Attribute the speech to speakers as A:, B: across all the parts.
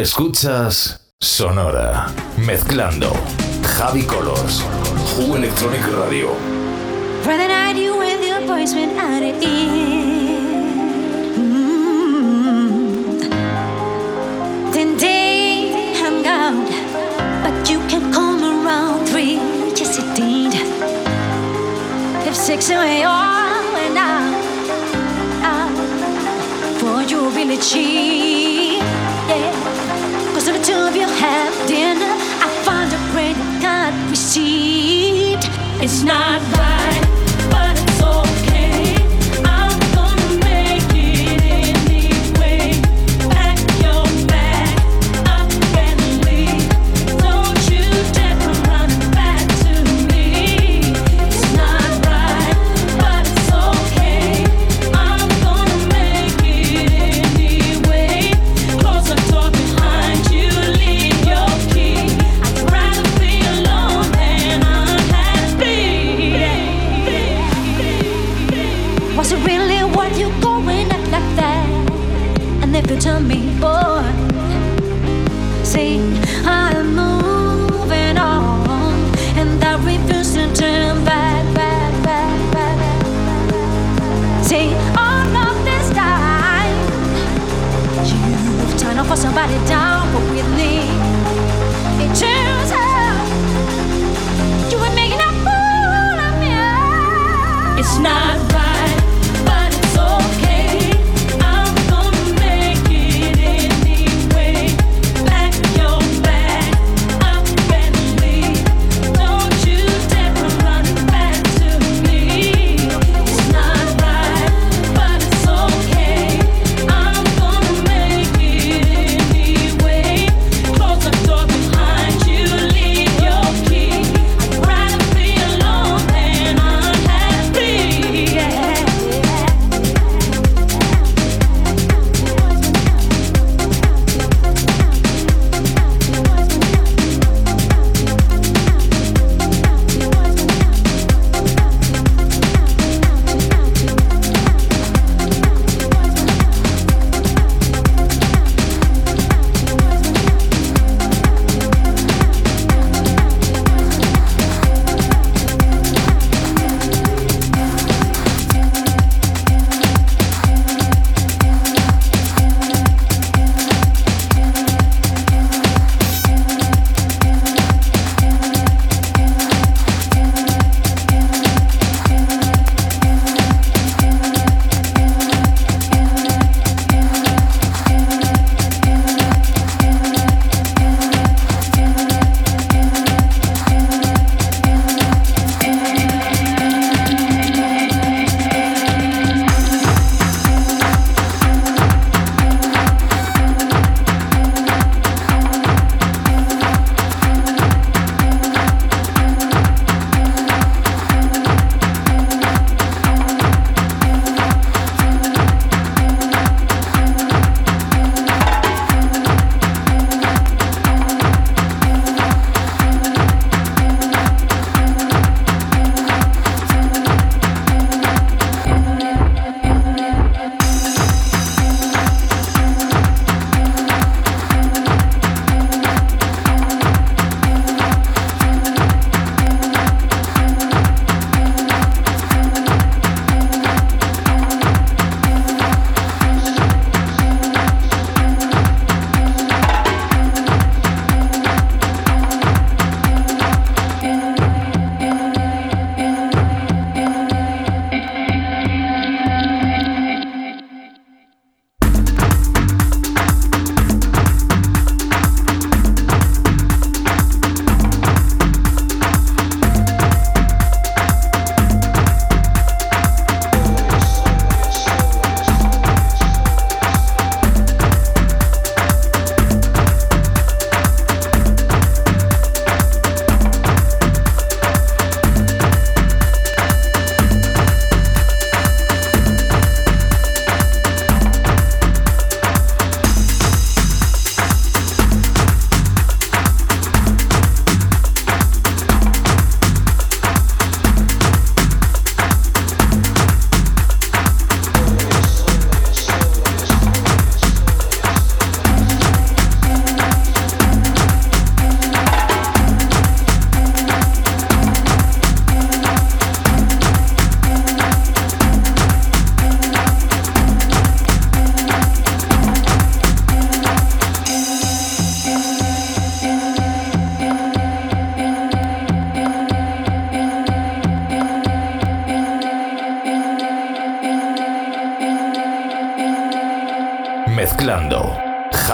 A: Escuchas Sonora, mezclando Javi Colors, Who Electronic Radio.
B: Rather I do with your voice when I did Mm. Today I'm gone, but you can come around three, yes it did. If six away all and out, out, for you really cheap, yeah. of you have dinner, I find a prayer that God received. It's not right.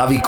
B: Javi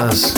B: Us.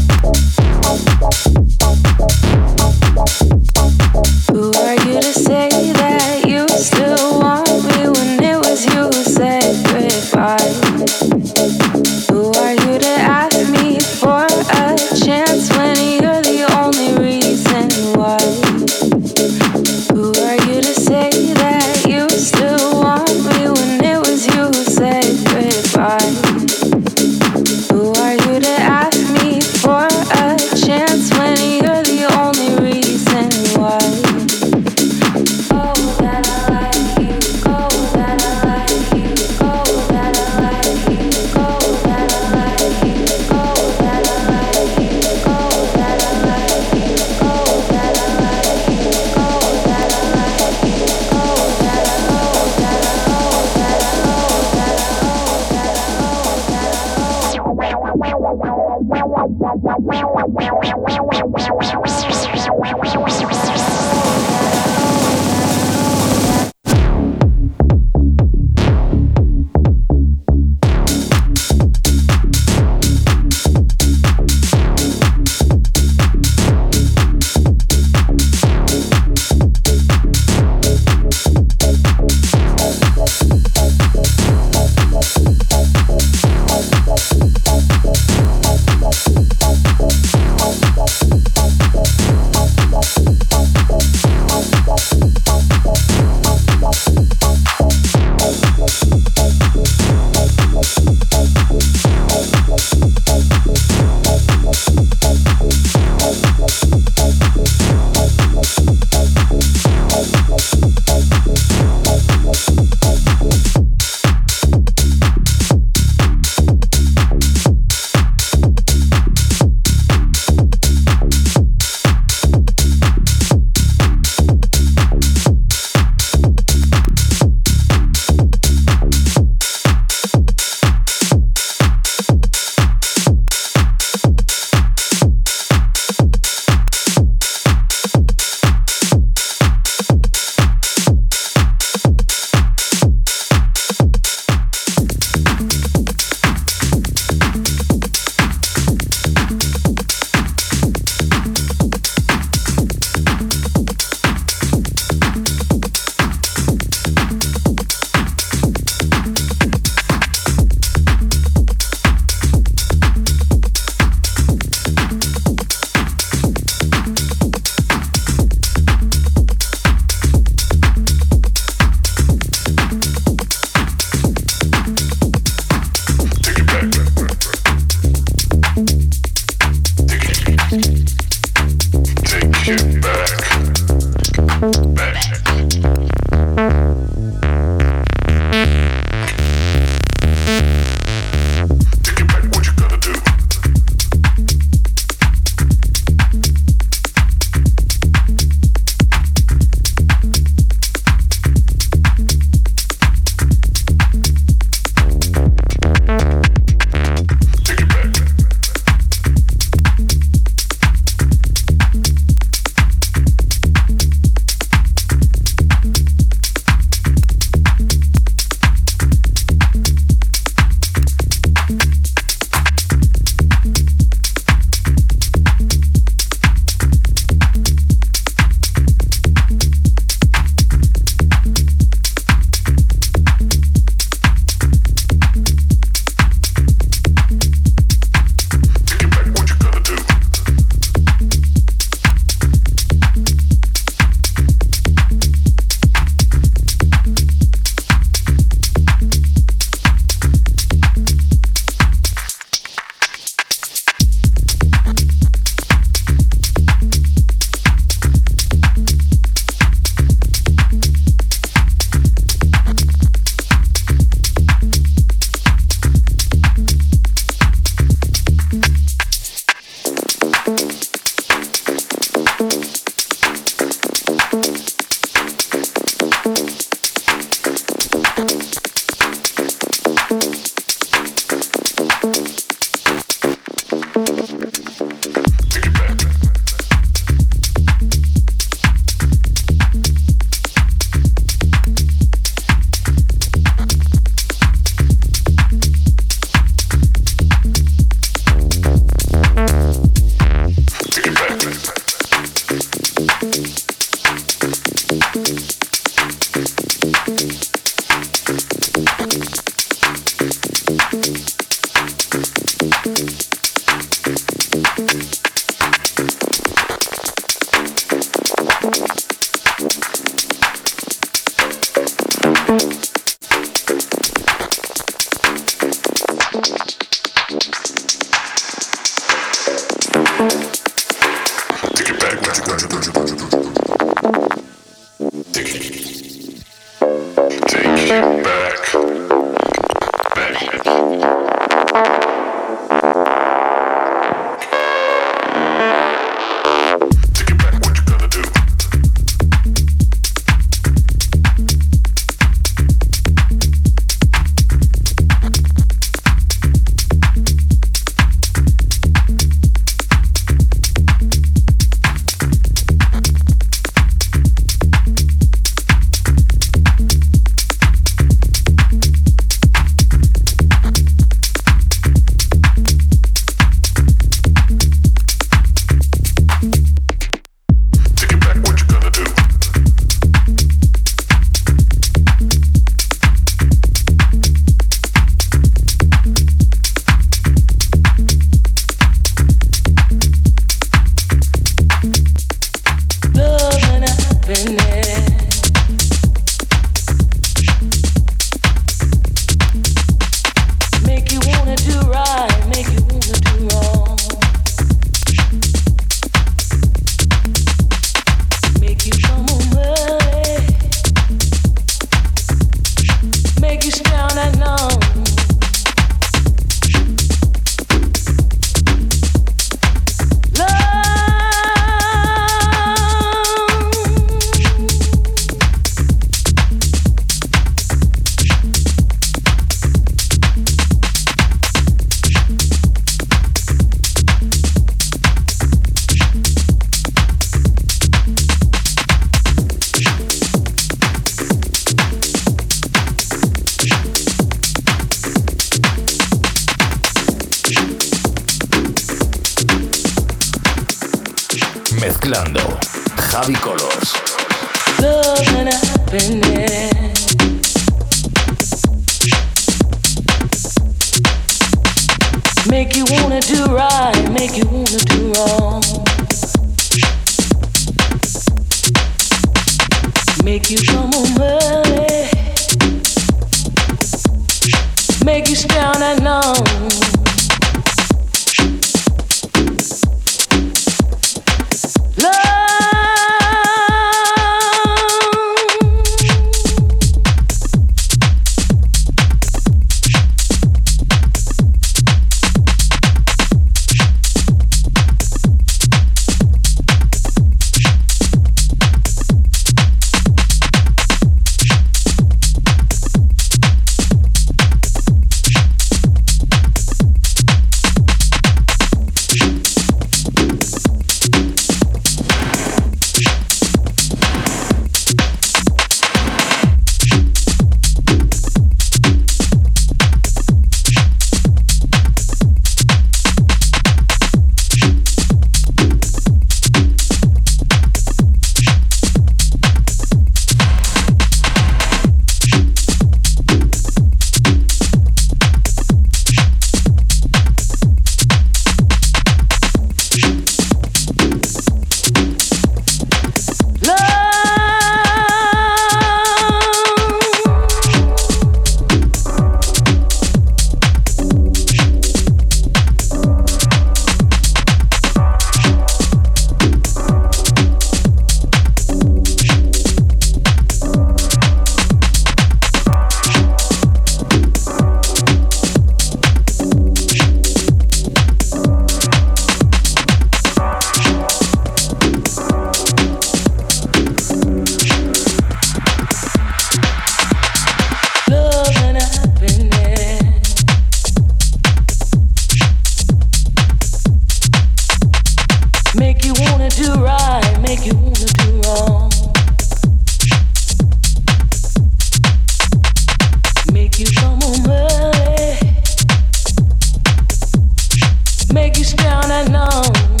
B: down and on.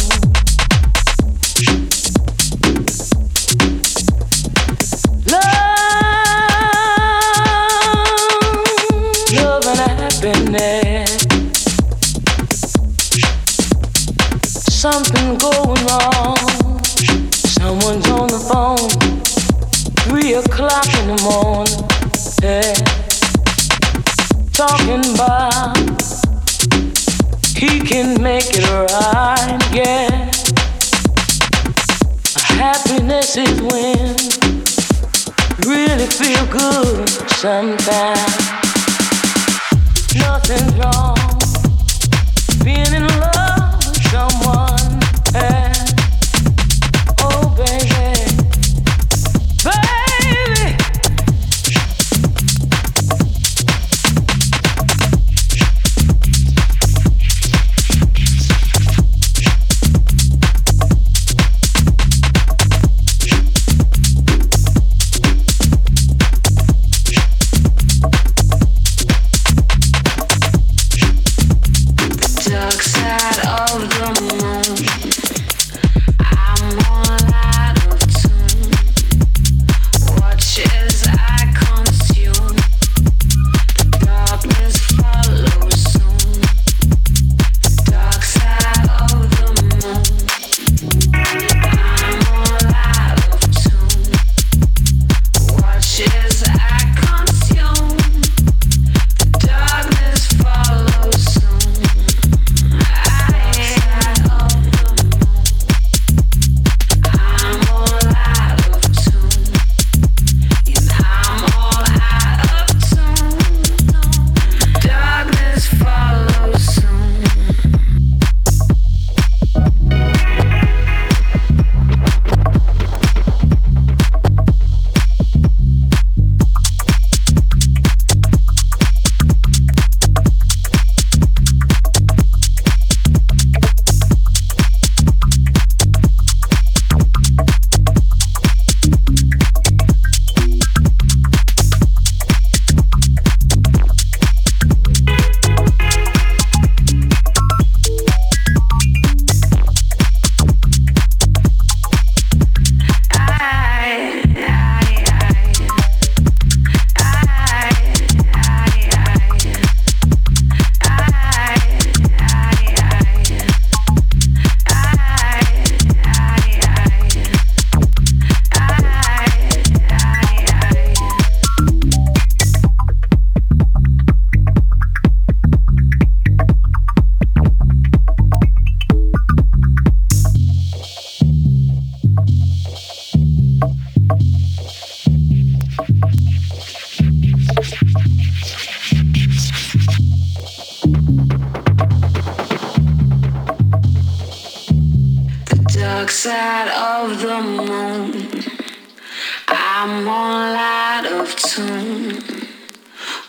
B: I'm
C: all out of tune.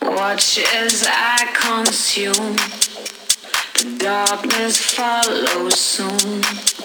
C: Watch as I consume. The darkness follows soon.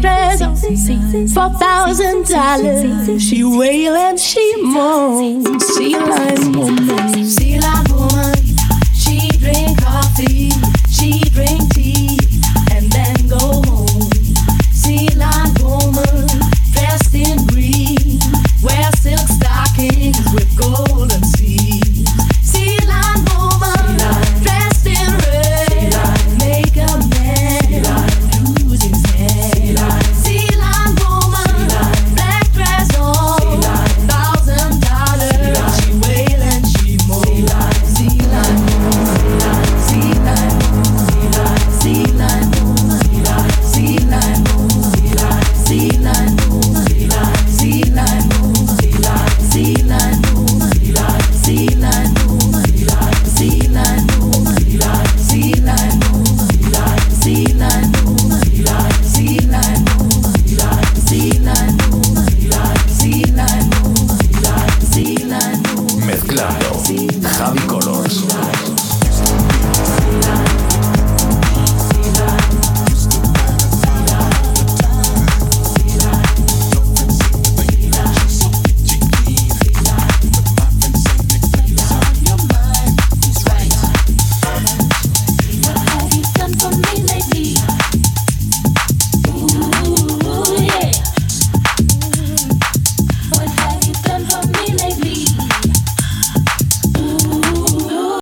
D: dress, thousand dollars. She wail and she moan. She lion woman.
E: She lion woman. She drink coffee. She drink tea.